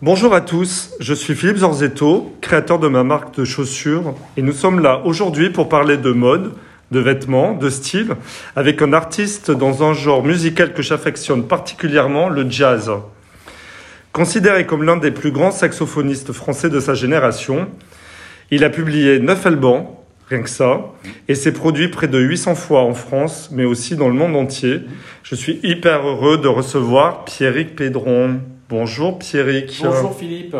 Bonjour à tous, je suis Philippe Zorzetto, créateur de ma marque de chaussures, et nous sommes là aujourd'hui pour parler de mode, de vêtements, de style, avec un artiste dans un genre musical que j'affectionne particulièrement, le jazz. Considéré comme l'un des plus grands saxophonistes français de sa génération, il a publié neuf albums, rien que ça, et s'est produit près de 800 fois en France, mais aussi dans le monde entier. Je suis hyper heureux de recevoir Pierrick Pédron. Bonjour Pierrick. Bonjour Philippe.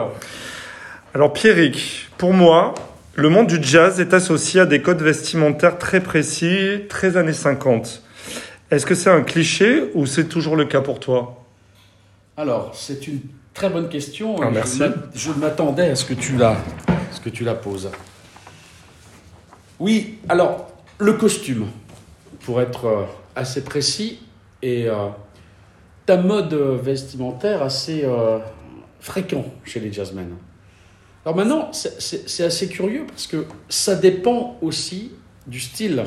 Alors Pierrick, pour moi, le monde du jazz est associé à des codes vestimentaires très précis, très années 50. Est-ce que c'est un cliché ou c'est toujours le cas pour toi? Alors, c'est une très bonne question. Ah, merci. Je m'attendais à ce que tu la, ce que tu la poses. Oui, alors, le costume, pour être euh, assez précis, et euh, un mode vestimentaire assez euh, fréquent chez les jazzmen. Alors maintenant, c'est assez curieux parce que ça dépend aussi du style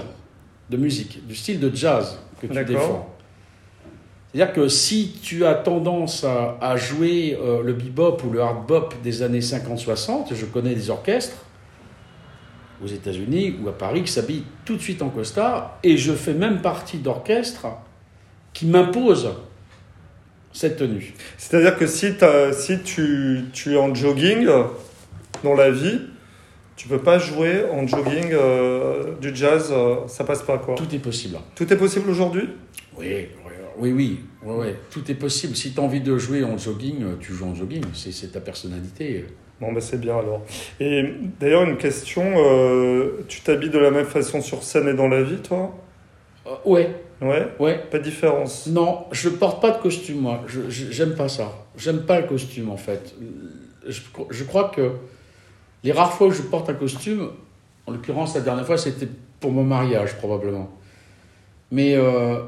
de musique, du style de jazz que tu défends. C'est-à-dire que si tu as tendance à, jouer euh, le bebop ou le hard bop des années 50-60, je connais des orchestres aux États-Unis ou à Paris qui s'habillent tout de suite en costard, et je fais même partie d'orchestres qui m'imposent cette tenue. C'est-à-dire que si, si tu, tu, es en jogging dans la vie, tu peux pas jouer en jogging euh, du jazz, euh, ça passe pas quoi Tout est possible. Tout est possible aujourd'hui? Oui, oui, oui, oui, tout est possible. Si tu as envie de jouer en jogging, euh, tu joues en jogging, c'est ta personnalité. Bon, ben c'est bien alors. Et d'ailleurs, une question, tu t'habilles de la même façon sur scène et dans la vie, toi? Ouais, Ouais Ouais. Pas de différence Non, je porte pas de costume, moi. Je J'aime pas ça. J'aime pas le costume, en fait. Je, je, crois que les rares fois où je porte un costume, en l'occurrence, la dernière fois, c'était pour mon mariage, probablement. Mais euh,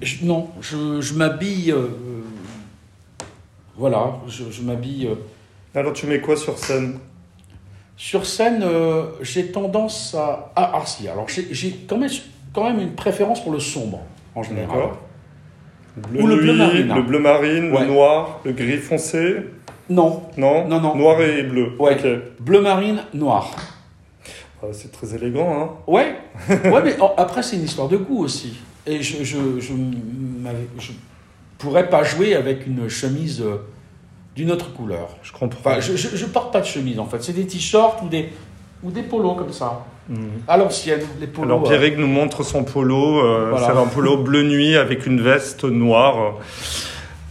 je, non, je, je m'habille. Euh, voilà, je, m'habille. Euh, Alors, tu mets quoi sur scène? Sur scène, j'ai tendance à. Ah, ah si, alors j'ai quand même quand même une préférence pour le sombre, en général. Bleu Ou le bleu marine. Le bleu marine, le noir, le gris foncé Non. Non Non, non. Noir et bleu. Ouais. Bleu marine, noir. Ah, c'est très élégant, hein Ouais. ouais, mais après, c'est une histoire de goût aussi. Et je, je, je, je pourrais pas jouer avec une chemise euh, d'une autre couleur. Je comprends. Enfin, je, je, porte pas de chemise, en fait. C'est des t-shirts ou des, ou des polos comme ça. Mhm. À l'ancienne, les polos. Alors Pierrick nous montre son polo. Euh, c'est un polo bleu nuit avec une veste noire.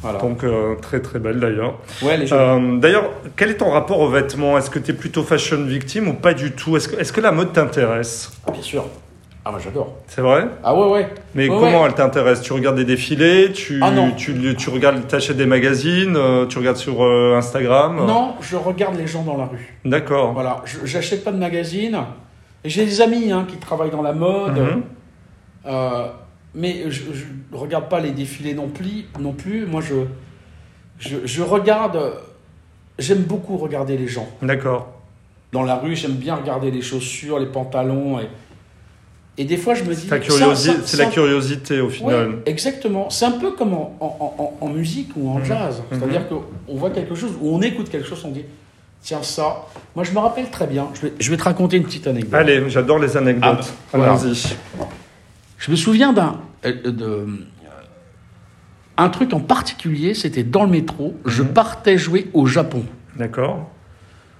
Voilà. Donc euh, très très belle d'ailleurs. Ouais, euh, d'ailleurs, quel est ton rapport aux vêtements? Est-ce que tu es plutôt fashion victime ou pas du tout? Est-ce que, est que la mode t'intéresse? Ah, Bien sûr. Ah moi j'adore. C'est vrai? Ah ouais ouais. Mais comment elle t'intéresse? Tu regardes des défilés? Tu ah, non. tu, tu regardes t'achètes des magazines? Tu regardes sur Instagram? Non, je regarde les gens dans la rue. D'accord. Voilà, j'achète pas de magazines. J'ai des amis hein, qui travaillent dans la mode, mhm. euh, mais je ne regarde pas les défilés non plus. Non plus. Moi, je, je, je regarde. J'aime beaucoup regarder les gens. D'accord. Dans la rue, j'aime bien regarder les chaussures, les pantalons. Et, et des fois, je me dis. C'est la curiosité au final. exactement. C'est un peu comme en, en, en, musique ou en mhm. jazz. Mhm. C'est-à-dire qu'on voit quelque chose, ou on écoute quelque chose, on dit Tiens, ça. Moi, je me rappelle très bien. Je vais, je vais te raconter une petite anecdote. Allez, j'adore les anecdotes. Ah, Allons-y. Je me souviens d'un. Euh, euh, un truc en particulier, c'était dans le métro. Je mhm. partais jouer au Japon. D'accord.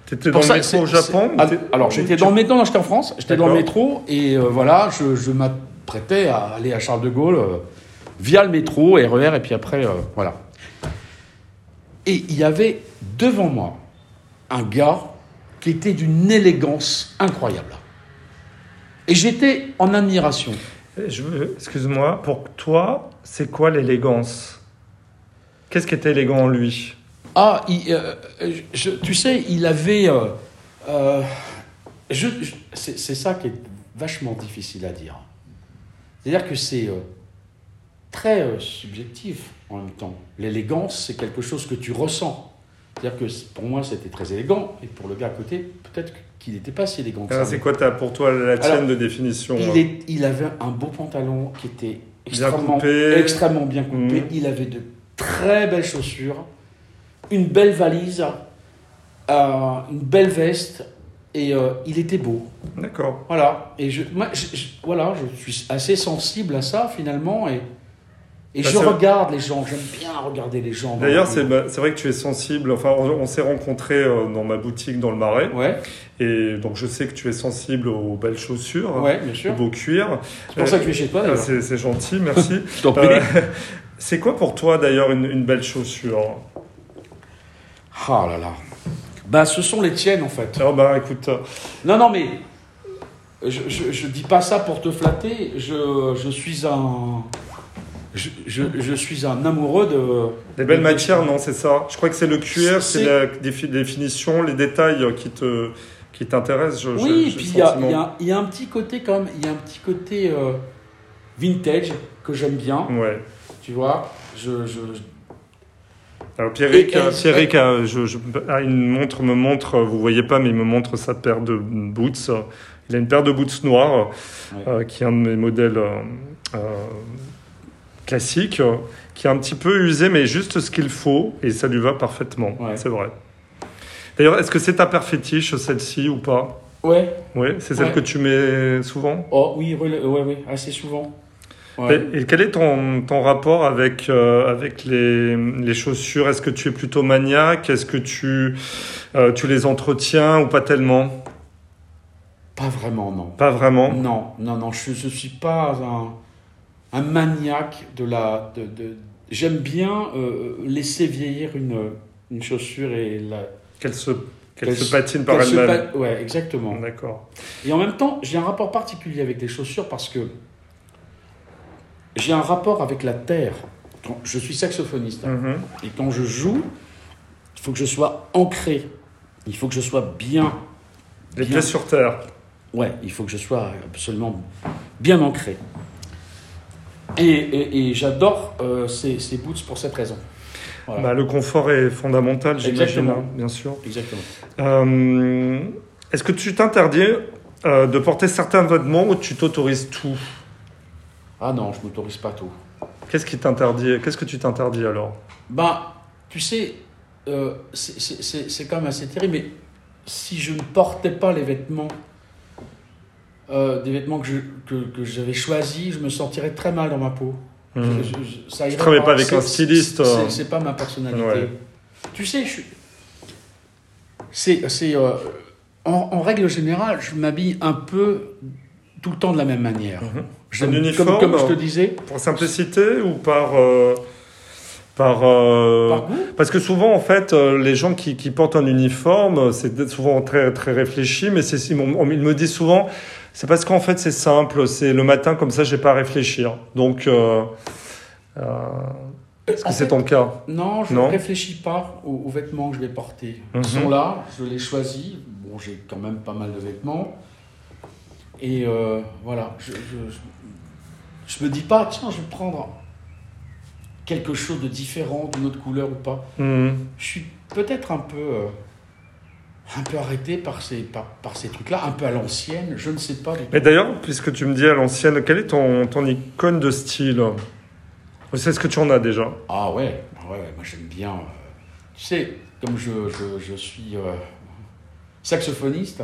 Tu étais dans le métro au Japon Alors, j'étais dans le métro, non, j'étais en France. J'étais dans le métro et euh, voilà, je, je m'apprêtais à aller à Charles de Gaulle via le métro, RER, et puis après, voilà. Et il y avait devant moi un gars qui était d'une élégance incroyable. Et j'étais en admiration. Je excuse-moi, pour toi, c'est quoi l'élégance? Qu'est-ce qui était élégant en lui? Ah, euh, tu sais, il avait. Euh, euh, c'est ça qui est vachement difficile à dire. C'est-à-dire que c'est très subjectif en même temps. L'élégance, c'est quelque chose que tu ressens. C'est-à-dire que pour moi, c'était très élégant, et pour le gars à côté, peut-être qu'il n'était pas si élégant que ça. C'est quoi pour toi la tienne de définition il, est, il, avait un beau pantalon qui était extrêmement bien coupé. Extrêmement bien coupé. Mhm. Il avait de très belles chaussures. Une belle valise, euh, une belle veste, et euh, il était beau. D'accord. Voilà. Et je, moi, je- je- voilà, je suis assez sensible à ça finalement, et, et Bah, je regarde les gens. J'aime bien regarder les gens. D'ailleurs, c'est bah, vrai que tu es sensible. Enfin, on, on s'est rencontrés euh, dans ma boutique dans le Marais. Ouais, Et donc, je sais que tu es sensible aux belles chaussures, ouais, bien au sûr. beau cuir. C'est pour ça que je vais chez toi c'est c'est gentil, merci. Je t'en prie. Euh, c'est quoi pour toi d'ailleurs une, une belle chaussure? Ah là là. Bah, ce sont les tiennes en fait. Alors bah écoute, euh, Non, non, mais je, je, je dis pas ça pour te flatter. Je, je suis un. Je, je, je suis un amoureux de. les belles de- matières, non, c'est ça. Je crois que c'est le cuir, c'est la défi- définition, les détails qui te qui t'intéressent. je- Oui, et puis il y y a un petit côté quand même. Il y a un petit côté euh, vintage que j'aime bien. Ouais. Tu vois je, je, Alors Pierrick, Pierrick a, je, je- a une montre, me montre, vous voyez pas, mais il me montre sa paire de boots. Il a une paire de boots noirs, Ouais. euh, qui est un de mes modèles euh, euh, classiques, qui est un petit peu usé, mais juste ce qu'il faut, et ça lui va parfaitement. Ouais. C'est vrai. D'ailleurs, est-ce que c'est ta paire fétiche, celle-ci, ou pas? Ouais. Oui, c'est celle Ouais. que tu mets souvent? Oh oui, oui, ouais, ouais, assez souvent. Ouais. Et, et quel est ton, ton rapport avec, euh, avec les, les chaussures? Est-ce que tu es plutôt maniaque? Est-ce que tu, euh, tu les entretiens ou pas tellement? Pas vraiment, non. Pas vraiment? Non, non, non, je ne suis pas un, un maniaque de la. De, de- J'aime bien euh, laisser vieillir une, une chaussure et la. Qu'elle se, qu'elle se patine par qu'elle se elle-même pa- Ouais, exactement. D'accord. Et en même temps, j'ai un rapport particulier avec les chaussures parce que j'ai un rapport avec la terre. Quand je suis saxophoniste hein, Mhm. et quand je joue, il faut que je sois ancré. Il faut que je sois bien. Les bien- pieds sur terre. Ouais, il faut que je sois absolument bien ancré. Et, et- et j'adore euh, ces, ces boots pour cette raison. Voilà. Bah, le confort est fondamental, j'imagine, hein, bien sûr. Exactement. Euh, Est-ce que tu t'interdis euh, de porter certains vêtements ou tu t'autorises tout? Ah non, je m'autorise pas tout. Qu'est-ce qui t'interdit Qu'est-ce que tu t'interdis alors? Ben, tu sais, euh, c'est- quand même assez terrible, mais si je ne portais pas les vêtements, euh, des vêtements que je- que, que j'avais choisis, je me sentirais très mal dans ma peau. Mhm. Je- je- ça irait travailles pas avec un styliste, c'est- euh. C'est pas ma personnalité. Ouais. Tu sais, je suis. C'est. euh, en, en règle générale, je m'habille un peu tout le temps de la même manière. Mhm. J'aime- Un uniforme, comme, comme je te disais, Pour simplicité ou par. euh, par, euh, par goût. Parce que souvent, en fait, euh, les gens qui, qui portent un uniforme, c'est souvent très, très réfléchi, mais c'est, ils, ils me disent souvent, c'est parce qu'en fait, c'est simple, c'est le matin, comme ça, j'ai pas à réfléchir. Donc, euh, est-ce que c'est ton cas? Non, je Non? ne réfléchis pas aux, aux vêtements que je vais porter. Mhm. Ils sont là, je les choisis. Bon, j'ai quand même pas mal de vêtements. Et euh, voilà, je, je, je, je me dis pas, tiens, je vais prendre quelque chose de différent, d'une autre couleur ou pas. Mhm. Je suis peut-être un peu, euh, un peu arrêté par ces, par, par ces trucs-là, un peu à l'ancienne, je ne sais pas. Mais d'ailleurs, puisque tu me dis à l'ancienne, quelle est ton, ton icône de style? C'est ce que tu en as déjà? Ah ouais, ah ouais, ouais, moi j'aime bien. euh, tu sais, comme je, je, je suis euh, saxophoniste,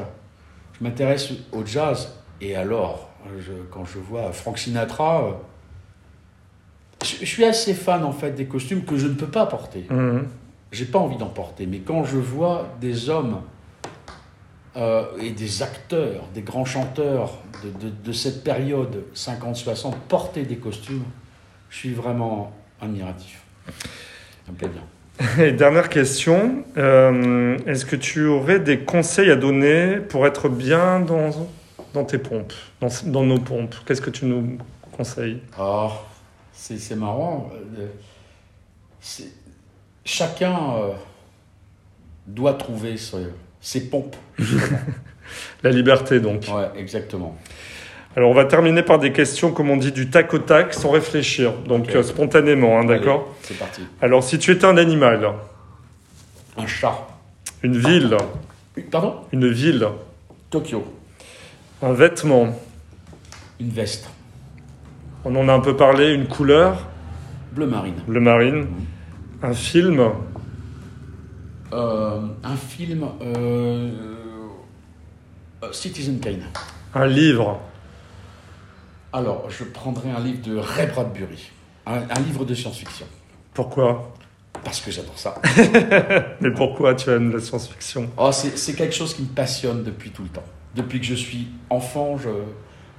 je m'intéresse au jazz. Et alors, je- quand je vois Frank Sinatra, euh, je, je suis assez fan en fait des costumes que je ne peux pas porter. Mhm. J'ai pas envie d'en porter. Mais quand je vois des hommes euh, et des acteurs, des grands chanteurs de, de- de cette période 50-60 porter des costumes, je suis vraiment admiratif. Ça me plaît bien. Et dernière question, euh, est-ce que tu aurais des conseils à donner pour être bien dans, dans tes pompes, dans, dans nos pompes Qu'est-ce que tu nous conseilles? Ah, c'est marrant. euh, Chacun euh, doit trouver ce- ses pompes. La liberté, donc. ouais, exactement. Alors, on va terminer par des questions, comme on dit, du tac au tac, sans réfléchir. Donc, euh, spontanément, hein, d'accord? C'est parti. Alors, si tu étais un animal, Un chat. une ville, Pardon? Une ville, Tokyo. Un vêtement, Une veste. on en a un peu parlé, une couleur, Bleu marine. bleu marine, un film, Euh, un film, euh, euh, Citizen Kane. Un livre. Alors, je prendrai un livre de Ray Bradbury, un, un livre de science-fiction, Pourquoi? Parce que j'adore ça. Mais pourquoi tu aimes la science-fiction? Oh, c'est quelque chose qui me passionne depuis tout le temps. Depuis que je suis enfant,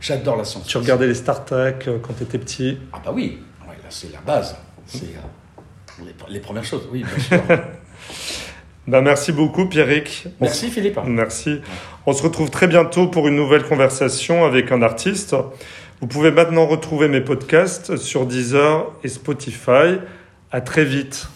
j'adore la Tu science-fiction. regardais les Star Trek euh, quand tu étais petit Ah bah oui, ouais, là c'est la base. C'est euh, les, les premières choses, oui, bien sûr. bah, Merci beaucoup Pierrick. Merci Philippe. Merci. On se retrouve très bientôt pour une nouvelle conversation avec un artiste. Vous pouvez maintenant retrouver mes podcasts sur Deezer et Spotify. À très vite.